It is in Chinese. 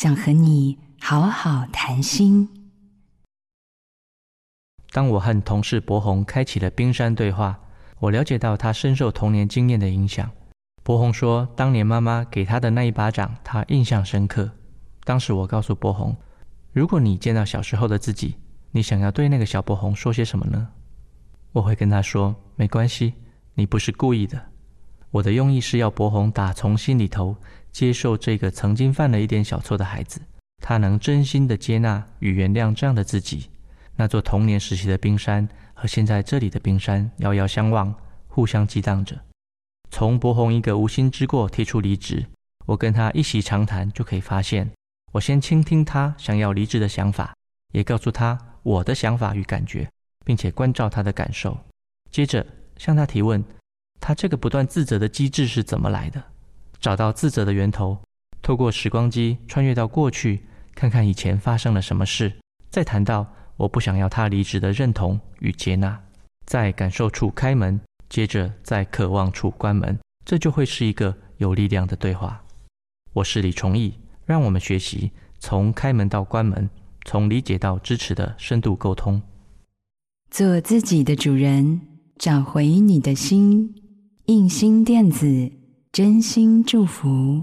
想和你好好谈心。当我和同事博宏开启了冰山对话，我了解到他深受童年经验的影响。博宏说，当年妈妈给他的那一巴掌，他印象深刻。当时我告诉博宏，如果你见到小时候的自己，你想要对那个小博宏说些什么呢？我会跟他说，没关系，你不是故意的。我的用意是要博宏打从心里头接受这个曾经犯了一点小错的孩子，他能真心的接纳与原谅这样的自己。那座童年时期的冰山和现在这里的冰山遥遥相望，互相激荡着。从博宏一个无心之过提出离职，我跟他一席长谈，就可以发现，我先倾听他想要离职的想法，也告诉他我的想法与感觉，并且关照他的感受。接着向他提问，他这个不断自责的机制是怎么来的？找到自责的源头，透过时光机穿越到过去，看看以前发生了什么事，再谈到我不想要他离职的认同与接纳，在感受处开门。接着在渴望处关门，这就会是一个有力量的对话。我是李崇义，让我们学习从开门到关门，从理解到支持的深度沟通。做自己的主人，找回你的心。印心电子，真心祝福。